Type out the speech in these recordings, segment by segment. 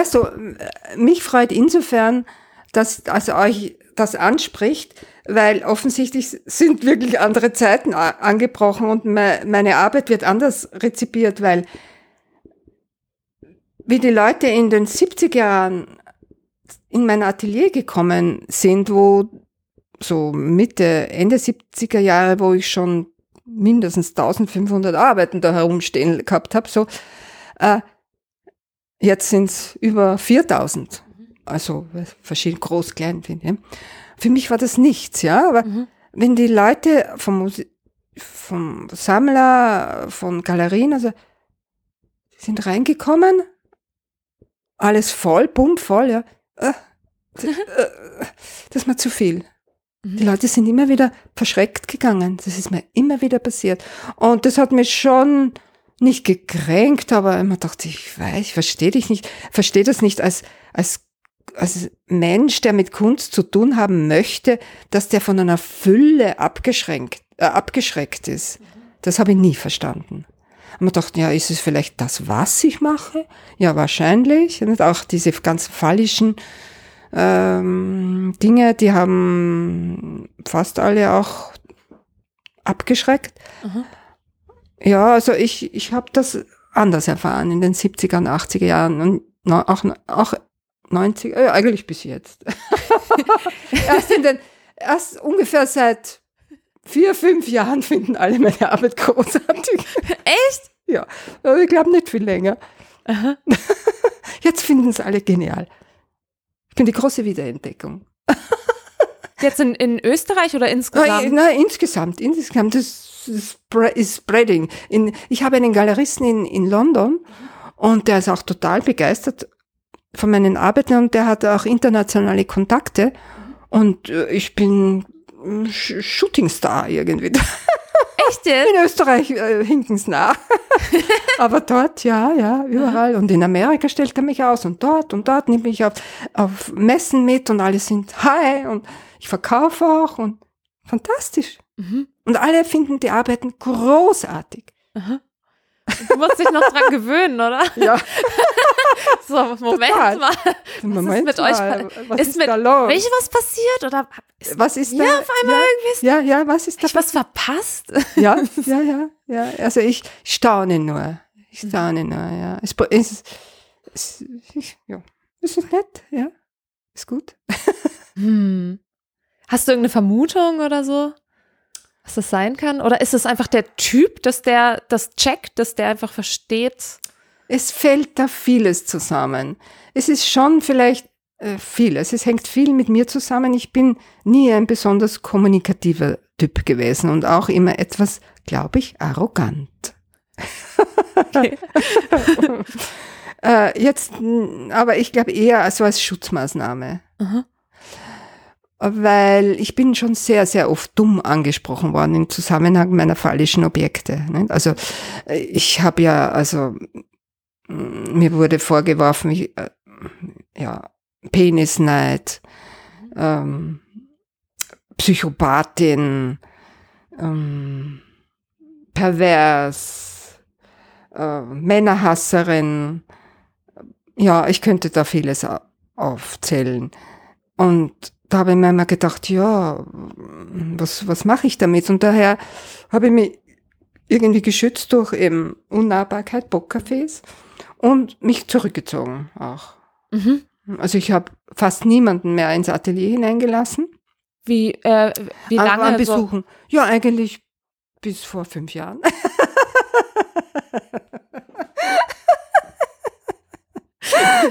weißt du, mich freut insofern, dass also euch das anspricht, weil offensichtlich sind wirklich andere Zeiten angebrochen und meine Arbeit wird anders rezipiert, weil wie die Leute in den 70er Jahren in mein Atelier gekommen sind, wo so Mitte, Ende 70er Jahre, wo ich schon mindestens 1500 Arbeiten da herumstehen gehabt habe, so, äh, jetzt sind es über 4000. Also verschieden groß, klein, finde ich. Für mich war das nichts, ja, aber mhm. wenn die Leute vom, vom Sammler, von Galerien, also sind reingekommen, alles voll, bumm, voll, ja, äh, äh, das ist mir zu viel. Mhm. Die Leute sind immer wieder verschreckt gegangen. Das ist mir immer wieder passiert. Und das hat mich schon nicht gekränkt, aber immer dachte ich, weiß, ich verstehe dich nicht, verstehe das nicht als, als, als Mensch, der mit Kunst zu tun haben möchte, dass der von einer Fülle abgeschränkt, äh, abgeschreckt ist. Das habe ich nie verstanden. Und man dachte, ja, ist es vielleicht das, was ich mache? Ja, wahrscheinlich. Und auch diese ganz phallischen ähm, Dinge, die haben fast alle auch abgeschreckt. Mhm. Ja, also ich, ich habe das anders erfahren in den 70er und 80er Jahren und auch, auch 90, äh, eigentlich bis jetzt. erst in den, erst ungefähr seit vier, fünf Jahren finden alle meine Arbeit großartig. Echt? Ja, ich glaube nicht viel länger. Aha. Jetzt finden es alle genial. Ich bin die große Wiederentdeckung. Jetzt in, in Österreich oder insgesamt? Nein, nein insgesamt. Insgesamt. Das ist Spreading. In, ich habe einen Galeristen in, in London und der ist auch total begeistert von meinen Arbeiten und der hat auch internationale Kontakte und äh, ich bin Shootingstar irgendwie. Echt jetzt? In Österreich äh, hinken's nach. Aber dort, ja, ja, überall. Und in Amerika stellt er mich aus und dort und dort nimmt mich auf, auf Messen mit und alle sind hi und ich verkaufe auch und fantastisch. Mhm. Und alle finden die Arbeiten großartig. Aha. Du musst dich noch dran gewöhnen, oder? Ja. so, Moment Total. mal. Was Moment ist mit euch? Was ist, ist mit da los? Ist was passiert oder ist was ist da? Ja, auf einmal ja, irgendwie. Ja, ja, was ist da? Ich was verpasst? Ja, ja, ja, ja. Also ich staune nur. Ich staune nur, ja. Es, es, es, ich, ja. es ist nett, ja. Ist gut. Hm. Hast du irgendeine Vermutung oder so? Was das sein kann? Oder ist es einfach der Typ, dass der das checkt, dass der einfach versteht? Es fällt da vieles zusammen. Es ist schon vielleicht äh, vieles. Es hängt viel mit mir zusammen. Ich bin nie ein besonders kommunikativer Typ gewesen und auch immer etwas, glaube ich, arrogant. Okay. äh, jetzt, aber ich glaube eher so als Schutzmaßnahme. Aha weil ich bin schon sehr, sehr oft dumm angesprochen worden im Zusammenhang meiner phallischen Objekte. Also äh, ich habe ja, also mir wurde vorgeworfen, ich, äh, ja, Penisneid, ähm, Psychopathin, ähm, pervers, äh, Männerhasserin. Ja, ich könnte da vieles aufzählen. Und da habe ich mir immer gedacht, ja, was, was mache ich damit? Und daher habe ich mich irgendwie geschützt durch eben Unnahbarkeit, Bockcafés und mich zurückgezogen auch. Mhm. Also ich habe fast niemanden mehr ins Atelier hineingelassen. Wie, äh, wie lange? An, an Besuchen. So? Ja, eigentlich bis vor fünf Jahren.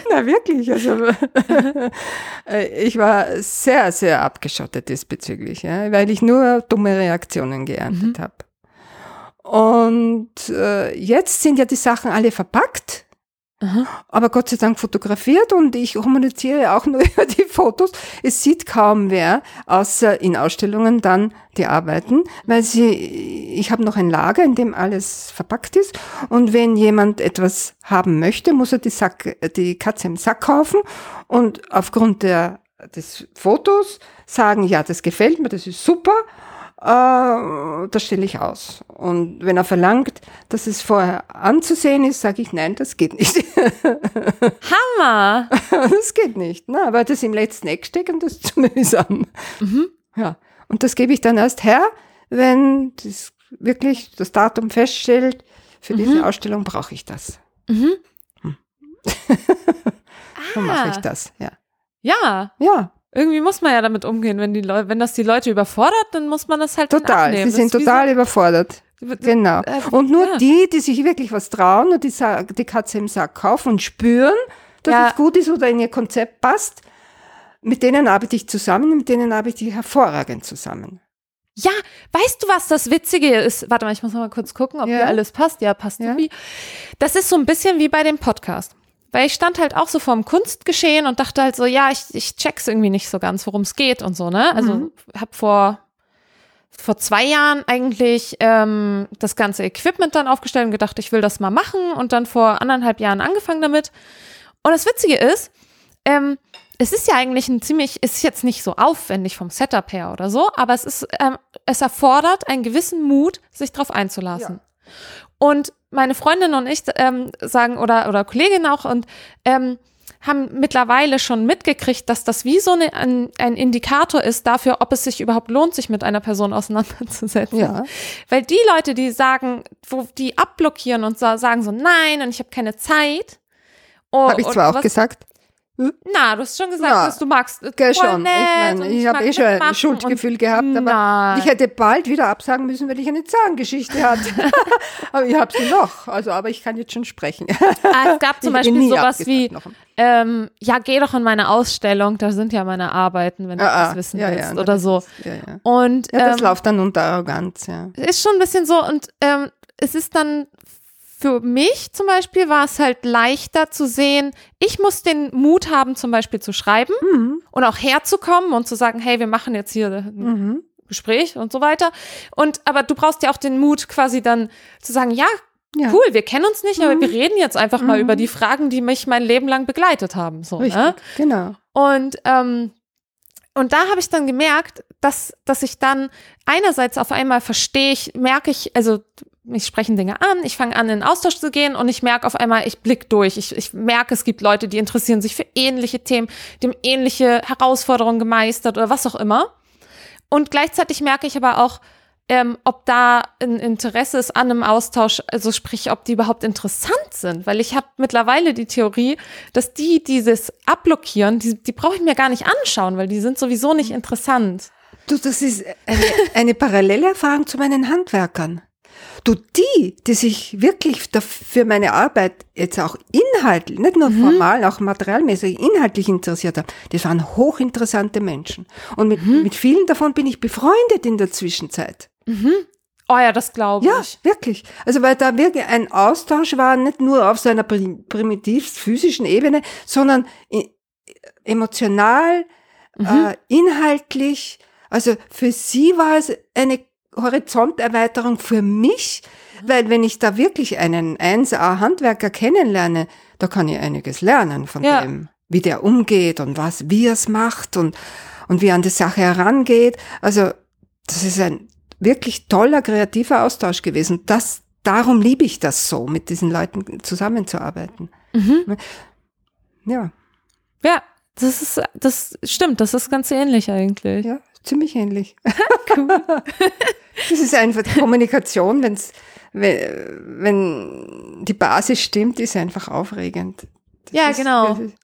Na wirklich, also äh, ich war sehr, sehr abgeschottet diesbezüglich, ja, weil ich nur dumme Reaktionen geerntet mhm. habe. Und äh, jetzt sind ja die Sachen alle verpackt Aha. aber Gott sei Dank fotografiert und ich kommuniziere auch nur über die Fotos. Es sieht kaum wer, außer in Ausstellungen dann die Arbeiten, weil sie, ich habe noch ein Lager, in dem alles verpackt ist und wenn jemand etwas haben möchte, muss er die, Sack, die Katze im Sack kaufen und aufgrund der, des Fotos sagen, ja, das gefällt mir, das ist super äh, das stelle ich aus. Und wenn er verlangt, dass es vorher anzusehen ist, sage ich, nein, das geht nicht. Hammer! das geht nicht, na, weil das im letzten Eck steckt und das ist zu mühsam. Ja. Und das gebe ich dann erst her, wenn das wirklich das Datum feststellt, für diese Ausstellung brauche ich das. Mhm. Dann mache ich Ah, das, ja. ja, Ja, irgendwie muss man ja damit umgehen, wenn die Leute, wenn das die Leute überfordert, dann muss man das halt total. abnehmen. Sie sind total überfordert. So, Genau. Äh, Und nur ja. die, die sich wirklich was trauen und die, die Katze im Sack kaufen und spüren, dass Ja. es gut ist oder in ihr Konzept passt, mit denen arbeite ich zusammen, mit denen arbeite ich hervorragend zusammen. Ja, weißt du, was das Witzige ist? Warte mal, ich muss noch mal kurz gucken, ob Ja. hier alles passt. Ja, passt Ja. irgendwie. Das ist so ein bisschen wie bei dem Podcast. Weil ich stand halt auch so vorm Kunstgeschehen und dachte halt so, ja, ich, ich check's irgendwie nicht so ganz, worum es geht und so, ne? Also Mhm. hab vor, vor zwei Jahren eigentlich ähm, das ganze Equipment dann aufgestellt und gedacht, ich will das mal machen und dann vor anderthalb Jahren angefangen damit. Und das Witzige ist, ähm, es ist ja eigentlich ein ziemlich, es ist jetzt nicht so aufwendig vom Setup her oder so, aber es ist, ähm, es erfordert einen gewissen Mut, sich darauf einzulassen. Und meine Freundin und ich ähm, sagen, oder, oder Kollegin auch, und ähm, haben mittlerweile schon mitgekriegt, dass das wie so eine, ein, ein Indikator ist dafür, ob es sich überhaupt lohnt, sich mit einer Person auseinanderzusetzen. Ja. Weil die Leute, die sagen, wo die abblockieren und sa- sagen so, nein, und ich habe keine Zeit. Oh, Habe ich zwar auch gesagt, Na, du hast schon gesagt, dass du magst. gell schon. nett ich meine, ich habe eh schon ein Schuldgefühl gehabt, aber Nein. ich hätte bald wieder absagen müssen, weil ich eine Zahngeschichte hatte. aber ich habe sie noch. Also, aber ich kann jetzt schon sprechen. Ah, es gab zum Beispiel sowas wie, ähm, ja, geh doch in meine Ausstellung, da sind ja meine Arbeiten, wenn du Ah, das ah, wissen ja, willst ja, oder das so. ist- Ja, ja. Und ja, das ähm, läuft dann unter Arroganz, ja. ist schon ein bisschen so und ähm, es ist dann für mich zum Beispiel war es halt leichter zu sehen, ich muss den Mut haben, zum Beispiel zu schreiben Mhm. und auch herzukommen und zu sagen, hey, wir machen jetzt hier ein Mhm. Gespräch und so weiter. Und aber du brauchst ja auch den Mut, quasi dann zu sagen, ja, Ja. cool, wir kennen uns nicht, aber Mhm. wir reden jetzt einfach mal über die Fragen, die mich mein Leben lang begleitet haben. So, Richtig, ne? genau. Und, ähm, und da habe ich dann gemerkt, dass, dass ich dann einerseits auf einmal verstehe, ich merke ich, also mich sprechen Dinge an, ich fange an, in Austausch zu gehen und ich merke auf einmal, ich blick durch. Ich, ich merke, es gibt Leute, die interessieren sich für ähnliche Themen, die haben ähnliche Herausforderungen gemeistert oder was auch immer. Und gleichzeitig merke ich aber auch, ähm, ob da ein Interesse ist an einem Austausch, also sprich, ob die überhaupt interessant sind. Weil ich habe mittlerweile die Theorie, dass die dieses abblockieren, die, die brauche ich mir gar nicht anschauen, weil die sind sowieso nicht interessant. Du, das ist eine, eine parallele Erfahrung zu meinen Handwerkern. Du, die, die sich wirklich für meine Arbeit jetzt auch inhaltlich, nicht nur formal, auch materialmäßig, inhaltlich interessiert haben, das waren hochinteressante Menschen. Und mit, mit vielen davon bin ich befreundet in der Zwischenzeit. Oh ja, das glaube Ja, ich. wirklich. Also weil da wirklich ein Austausch war, nicht nur auf so einer prim primitivst physischen Ebene, sondern emotional, äh, inhaltlich. Also für sie war es eine Horizonterweiterung für mich, weil wenn ich da wirklich einen 1A-Handwerker kennenlerne, da kann ich einiges lernen von Ja. dem, wie der umgeht und was, wie er es macht und, und wie er an die Sache herangeht. Also das ist ein wirklich toller kreativer Austausch gewesen. Das, darum liebe ich das so, mit diesen Leuten zusammenzuarbeiten. Mhm. Ja, Ja, das ist, das stimmt, das ist ganz ähnlich eigentlich. ja, ziemlich ähnlich. das ist einfach die Kommunikation, wenn's, wenn, wenn die Basis stimmt, ist einfach aufregend. Das Ja, ist, genau. Das ist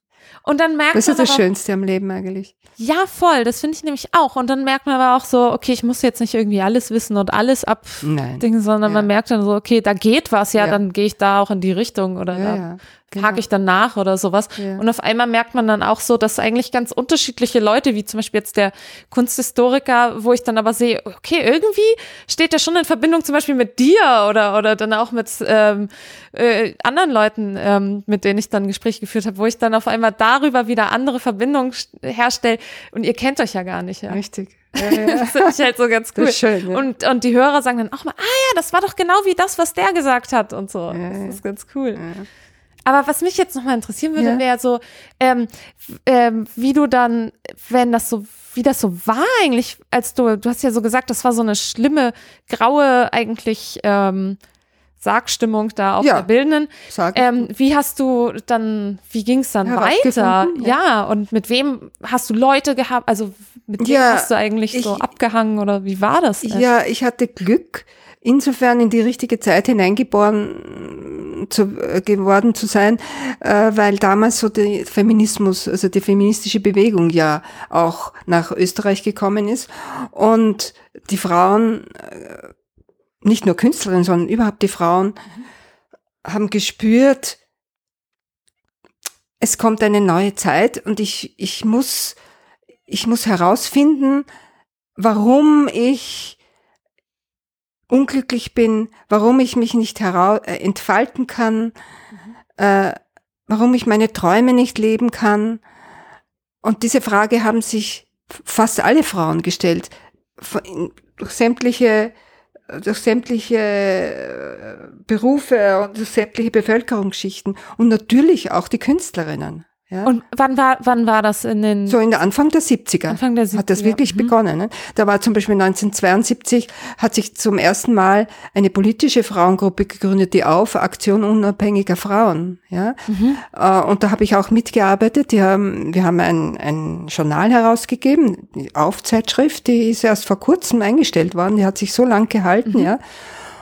Und dann merkt das, man ist das Schönste am Leben eigentlich. ja voll, das finde ich nämlich auch. Und dann merkt man aber auch so, okay, ich muss jetzt nicht irgendwie alles wissen und alles abdingen, sondern Ja. man merkt dann so, okay, da geht was, ja, Ja. dann gehe ich da auch in die Richtung oder Ja, da ja, hake genau. ich dann nach oder sowas. Ja. Und auf einmal merkt man dann auch so, dass eigentlich ganz unterschiedliche Leute, wie zum Beispiel jetzt der Kunsthistoriker, wo ich dann aber sehe, okay, irgendwie steht der schon in Verbindung zum Beispiel mit dir oder, oder dann auch mit ähm, äh, anderen Leuten, ähm, mit denen ich dann Gespräche geführt habe, wo ich dann auf einmal darüber wieder andere Verbindungen herstelle und ihr kennt euch ja gar nicht, ja. Richtig. Ja, ja. Das finde ich halt so ganz cool. Schön, ja. Und, und die Hörer sagen dann auch mal, ah ja, das war doch genau wie das, was der gesagt hat und so. Ja, das ja. ist ganz cool. Aber was mich jetzt nochmal interessieren würde, Ja. wäre so, ähm, ähm, wie du dann, wenn das so, wie das so war eigentlich, als du, du hast ja so gesagt, das war so eine schlimme, graue eigentlich ähm, Sargstimmung da auf Ja. der Bildenden. Ähm, wie hast du dann, wie ging es dann weiter? Ja. ja. und mit wem hast du Leute gehabt? Also mit wem Ja, hast du eigentlich so ich- abgehangen oder wie war das? Ja, ich hatte Glück, insofern in die richtige Zeit hineingeboren zu, äh, geworden zu sein, äh, weil damals so der Feminismus, also die feministische Bewegung ja auch nach Österreich gekommen ist und die Frauen, äh, nicht nur Künstlerinnen, sondern überhaupt die Frauen, haben gespürt, es kommt eine neue Zeit und ich, ich muss, ich muss herausfinden, warum ich unglücklich bin, warum ich mich nicht herau äh, entfalten kann, äh, warum ich meine Träume nicht leben kann. Und diese Frage haben sich fast alle Frauen gestellt, durch sämtliche durch sämtliche äh, Berufe und durch sämtliche Bevölkerungsschichten und natürlich auch die Künstlerinnen. Ja. Und wann war, wann war das in den So in der Anfang der 70er. Anfang der 70er? Hat das wirklich Mhm. begonnen. Ne? Da war zum Beispiel 1972, hat sich zum ersten Mal eine politische Frauengruppe gegründet, die Auf, Aktion unabhängiger Frauen. Ja? Mhm. Äh, Und da habe ich auch mitgearbeitet. Die haben, wir haben ein, ein Journal herausgegeben, die Auf-Zeitschrift, die ist erst vor kurzem eingestellt worden, die hat sich so lang gehalten, ja.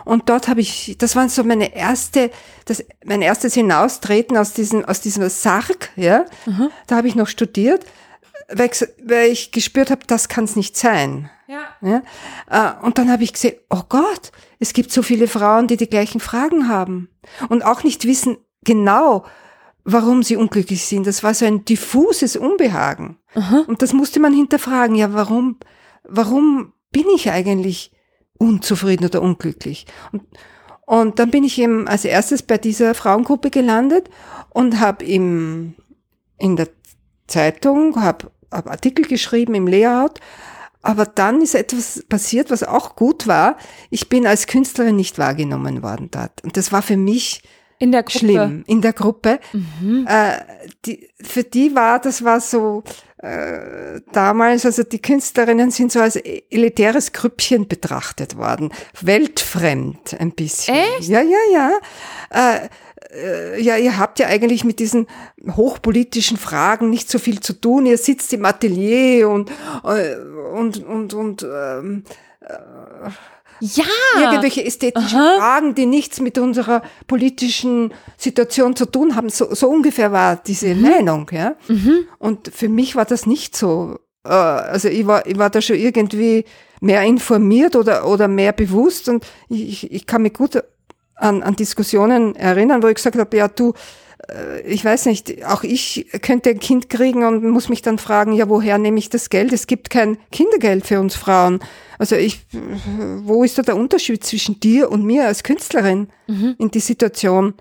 Und dort habe ich, das war so meine erste, das, mein erstes Hinaustreten aus diesem, aus diesem Sarg, ja. Da habe ich noch studiert, weil ich, weil ich gespürt habe, das kann es nicht sein. Ja. Ja? Äh, Und dann habe ich gesehen, oh Gott, es gibt so viele Frauen, die die gleichen Fragen haben und auch nicht wissen genau, warum sie unglücklich sind. Das war so ein diffuses Unbehagen. Und das musste man hinterfragen. Ja, warum, warum bin ich eigentlich unzufrieden oder unglücklich? Und, und dann bin ich eben als erstes bei dieser Frauengruppe gelandet und habe in der Zeitung, habe hab Artikel geschrieben im Layout, aber dann ist etwas passiert, was auch gut war. Ich bin als Künstlerin nicht wahrgenommen worden dort. Und das war für mich In der Gruppe. schlimm in der Gruppe. Äh, die, für die war, das war so äh, damals, also die Künstlerinnen sind so als elitäres Grüppchen betrachtet worden. Weltfremd ein bisschen. Echt? Ja, ja, ja. Äh, äh, ja, ihr habt ja eigentlich mit diesen hochpolitischen Fragen nicht so viel zu tun. Ihr sitzt im Atelier und, äh, und, und, und ähm, Ja. irgendwelche ästhetischen Aha. Fragen, die nichts mit unserer politischen Situation zu tun haben. So, so ungefähr war diese Meinung, ja. Und für mich war das nicht so. Äh, also ich war, ich war da schon irgendwie mehr informiert oder, oder mehr bewusst und ich, ich kann mich gut an, an Diskussionen erinnern, wo ich gesagt habe, ja du, ich weiß nicht, auch ich könnte ein Kind kriegen und muss mich dann fragen, ja, woher nehme ich das Geld? Es gibt kein Kindergeld für uns Frauen. Also ich, wo ist da der Unterschied zwischen dir und mir als Künstlerin in die Situation?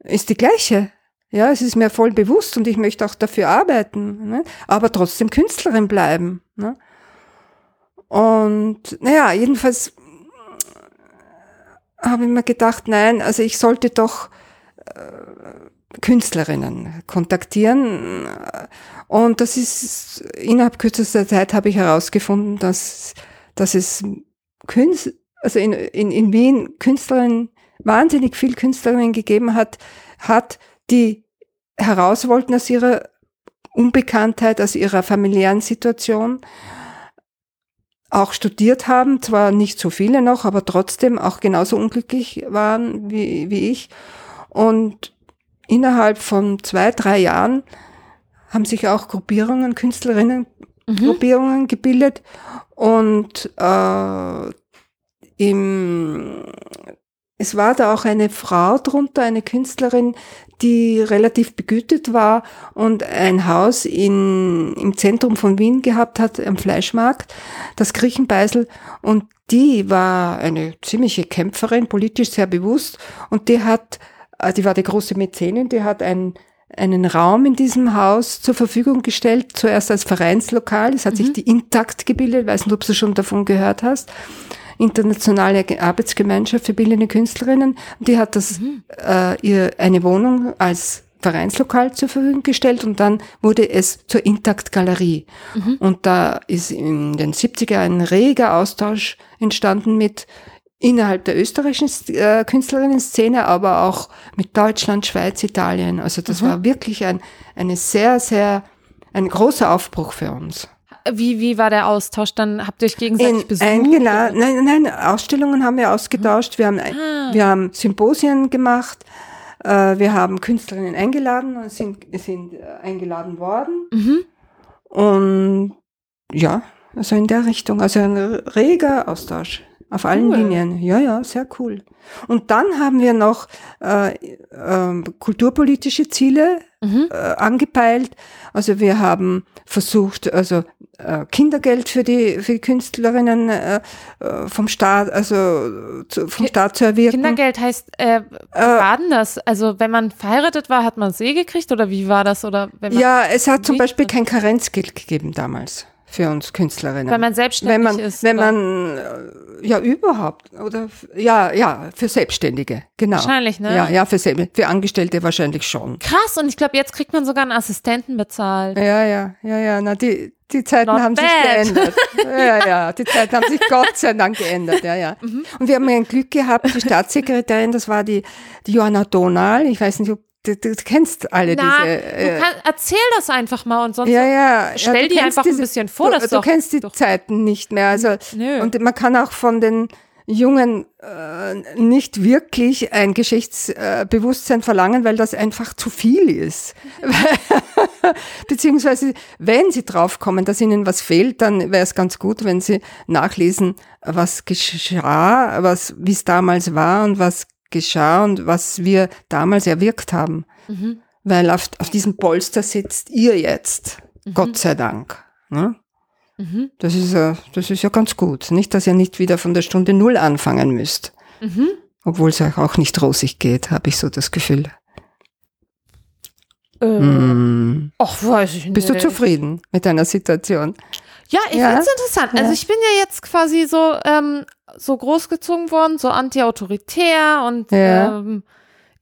Ist die gleiche. Ja, es ist mir voll bewusst und ich möchte auch dafür arbeiten, ne? aber trotzdem Künstlerin bleiben. Ne? Und naja, jedenfalls habe ich mir gedacht, nein, also ich sollte doch äh, Künstlerinnen kontaktieren. Und das ist, innerhalb kürzester Zeit habe ich herausgefunden, dass, dass es Künst, also in, in, in Wien Künstlerinnen, wahnsinnig viel Künstlerinnen gegeben hat, hat, die heraus wollten aus ihrer Unbekanntheit, aus ihrer familiären Situation, auch studiert haben, zwar nicht so viele noch, aber trotzdem auch genauso unglücklich waren wie, wie ich. Und innerhalb von zwei, drei Jahren haben sich auch Gruppierungen, Künstlerinnen, Gruppierungen gebildet und äh, im, es war da auch eine Frau drunter, eine Künstlerin, die relativ begütet war und ein Haus in, im Zentrum von Wien gehabt hat, am Fleischmarkt, das Griechenbeisel. Und die war eine ziemliche Kämpferin, politisch sehr bewusst. Und die hat, die war die große Mäzenin, die hat ein, einen Raum in diesem Haus zur Verfügung gestellt, zuerst als Vereinslokal. Es hat sich die Intakt gebildet, weiß nicht, ob du schon davon gehört hast. internationale Arbeitsgemeinschaft für bildende Künstlerinnen. Die hat das äh, ihr eine Wohnung als Vereinslokal zur Verfügung gestellt und dann wurde es zur Intakt Galerie. Und da ist in den 70er ein reger Austausch entstanden mit innerhalb der österreichischen äh, Künstlerinnen-Szene, aber auch mit Deutschland, Schweiz, Italien. Also das war wirklich ein, eine sehr, sehr, ein großer Aufbruch für uns. Wie, wie war der Austausch? Dann habt ihr euch gegenseitig In, besucht? eingeladen, nein, nein, Ausstellungen haben wir ausgetauscht. Wir haben, ein- Ah. wir haben Symposien gemacht. Äh, wir haben Künstlerinnen eingeladen und sind, sind äh, eingeladen worden. Mhm. Und ja, also in der Richtung, also ein reger Austausch auf allen Cool. Linien. Ja, ja, sehr cool. Und dann haben wir noch äh, ähm, kulturpolitische Ziele Mhm. äh, angepeilt. Also wir haben versucht, also äh, Kindergeld für die für die Künstlerinnen äh, äh, vom Staat, also zu, vom Ki- Staat zu erwirken. Kindergeld heißt, äh, wie war denn das? Also wenn man verheiratet war, hat man See gekriegt oder wie war das? Oder wenn man, Ja, es hat zum? Beispiel kein Karenzgeld gegeben damals für uns Künstlerinnen. wenn man selbstständig wenn man, ist? wenn man, äh, ja, überhaupt, oder, ja, ja, für Selbstständige, genau. Wahrscheinlich, ne? Ja, ja, für, für Angestellte wahrscheinlich schon. Krass, und ich glaube, jetzt kriegt man sogar einen Assistenten bezahlt. Ja, ja, ja, ja, na, die, die Zeiten Not haben sich bad. geändert. Ja, ja, die Zeiten haben sich Gott sei Dank geändert, ja, ja. Mhm. Und wir haben ein Glück gehabt, die Staatssekretärin, das war die, die Johanna Donal, ich weiß nicht, ob du, du kennst alle Na, diese, du äh, kann, erzähl das einfach mal und sonst. ja, ja. Stell ja, du kennst einfach ein bisschen vor, Du, das du doch- kennst die doch- Zeiten nicht mehr. Also, Nö. und man kann auch von den Jungen äh, nicht wirklich ein Geschichtsbewusstsein verlangen, weil das einfach zu viel ist. Beziehungsweise, wenn sie draufkommen, dass ihnen was fehlt, dann wäre es ganz gut, wenn sie nachlesen, was geschah, was, wie es damals war und was geschah und was wir damals erwirkt haben. Mhm. Weil auf, auf diesem Polster sitzt ihr jetzt. Gott sei Dank. Ne? Mhm. Das, ist, ja- das ist ja ganz gut. Nicht, dass ihr nicht wieder von der Stunde Null anfangen müsst. Mhm. Obwohl es euch auch nicht rosig geht, habe ich so das Gefühl. Äh, Hm. Och, weiß ich nicht. Bist du zufrieden mit deiner Situation? Ja, ich Ja? find's interessant. Also Ja. ich bin ja jetzt quasi so, ähm, so großgezogen worden, so anti-autoritär und Ja. ähm,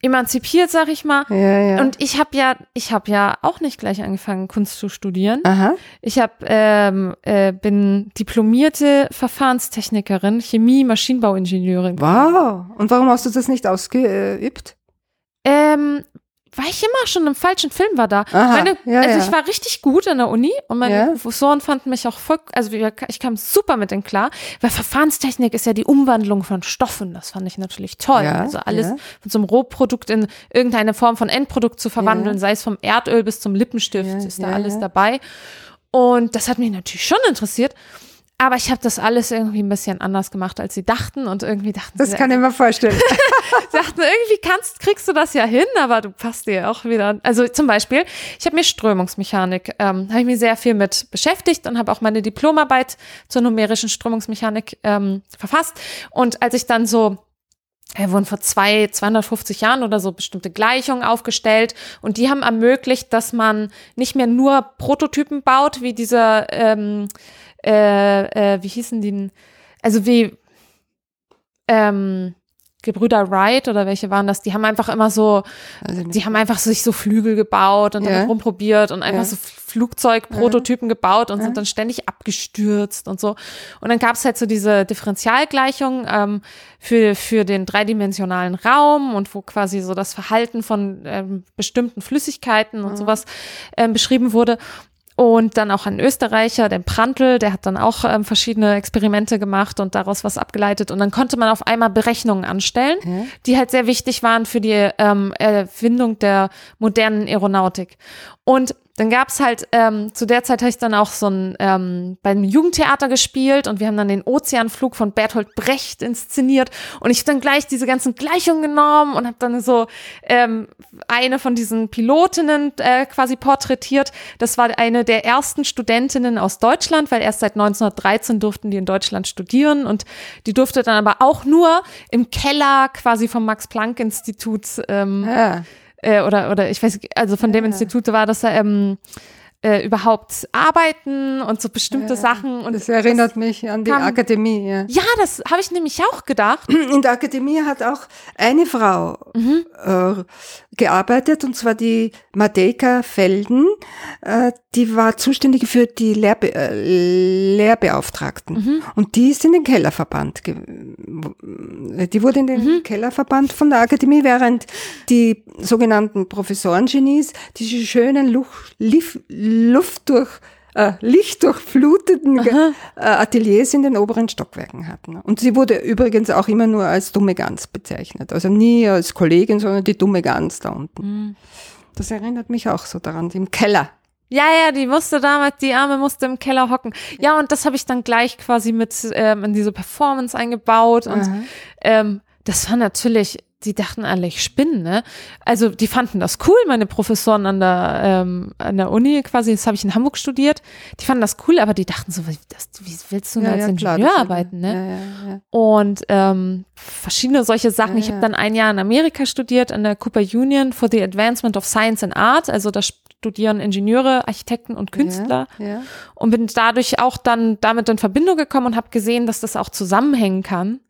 emanzipiert, sag ich mal. Ja, ja. Und ich habe ja, ich habe ja auch nicht gleich angefangen, Kunst zu studieren. Aha. Ich hab, ähm, äh, bin diplomierte Verfahrenstechnikerin, Chemie, Maschinenbauingenieurin. Wow. Und warum hast du das nicht ausgeübt? Ähm, weil ich immer schon im falschen Film war da. Aha, Meine, ja, also ja. ich war richtig gut an der Uni und meine Ja. Professoren fanden mich auch voll, also ich kam super mit denen klar, weil Verfahrenstechnik ist ja die Umwandlung von Stoffen. Das fand ich natürlich toll. Also alles von so einem Rohprodukt in irgendeine Form von Endprodukt zu verwandeln, sei es vom Erdöl bis zum Lippenstift, ist da alles dabei. Und das hat mich natürlich schon interessiert. Aber ich habe das alles irgendwie ein bisschen anders gemacht, als sie dachten. Und irgendwie dachten Das sie, kann ich mir vorstellen. dachten, irgendwie kannst, kriegst du das ja hin, aber du passt dir auch wieder. Also zum Beispiel, ich habe mir Strömungsmechanik, ähm, habe ich mir sehr viel mit beschäftigt und habe auch meine Diplomarbeit zur numerischen Strömungsmechanik ähm, verfasst. Und als ich dann so äh, wurden vor zwei, 250 Jahren oder so bestimmte Gleichungen aufgestellt und die haben ermöglicht, dass man nicht mehr nur Prototypen baut, wie dieser, ähm, äh, äh, wie hießen die, also wie, ähm, Gebrüder Wright oder welche waren das? Die haben einfach immer so, Also die haben einfach sich so Flügel gebaut und Ja. damit rumprobiert und einfach Ja. so Flugzeugprototypen gebaut und sind dann ständig abgestürzt und so. Und dann gab es halt so diese Differentialgleichung ähm, für, für den dreidimensionalen Raum und wo quasi so das Verhalten von ähm, bestimmten Flüssigkeiten und sowas ähm, beschrieben wurde. Und dann auch ein Österreicher, der Prantl, der hat dann auch ähm, verschiedene Experimente gemacht und daraus was abgeleitet. Und dann konnte man auf einmal Berechnungen anstellen, Ja. die halt sehr wichtig waren für die ähm, Erfindung der modernen Aeronautik. Und dann gab's halt, ähm, zu der Zeit habe ich dann auch so ein ähm, beim Jugendtheater gespielt und wir haben dann den Ozeanflug von Bertolt Brecht inszeniert und ich habe dann gleich diese ganzen Gleichungen genommen und habe dann so ähm, eine von diesen Pilotinnen äh, quasi porträtiert. Das war eine der ersten Studentinnen aus Deutschland, weil erst seit 1913 durften die in Deutschland studieren und die durfte dann aber auch nur im Keller quasi vom Max-Planck-Institut ähm, Ja. Äh, oder oder ich weiß also von dem Institut war das ähm, äh, überhaupt arbeiten und so bestimmte Ja, Sachen. Und das erinnert mich an die kam- Akademie. Ja. ja, das habe ich nämlich auch gedacht. In der Akademie hat auch eine Frau Mhm. äh, gearbeitet, und zwar die Madeika Felden. Äh, die war zuständig für die Lehrbe äh, Lehrbeauftragten. Mhm. Und die ist in den Kellerverband. Die wurde in den Mhm. Kellerverband von der Akademie, während die sogenannten Professorengenies diese schönen Luft, Luft durch äh, lichtdurchfluteten Ge- äh, Ateliers in den oberen Stockwerken hatten. Und sie wurde übrigens auch immer nur als dumme Gans bezeichnet. Also nie als Kollegin, sondern die dumme Gans da unten. Mhm. Das erinnert mich auch so daran, im Keller. Ja, ja, die musste damals, die Arme musste im Keller hocken. Ja, und das habe ich dann gleich quasi mit ähm, in diese Performance eingebaut. Und Aha. ähm, das war natürlich, die dachten alle, ich spinne, ne? Also die fanden das cool, meine Professoren an der, ähm, an der Uni quasi, das habe ich in Hamburg studiert. Die fanden das cool, aber die dachten so, wie, das, wie willst du denn als Ingenieur klar, das- arbeiten, ne? Ja, ja, ja. Und ähm, verschiedene solche Sachen. Ja, ich habe ja. dann ein Jahr in Amerika studiert, an der Cooper Union for the Advancement of Science and Art. Also da studieren Ingenieure, Architekten und Künstler. Ja, ja. Und bin dadurch auch dann damit in Verbindung gekommen und habe gesehen, dass das auch zusammenhängen kann.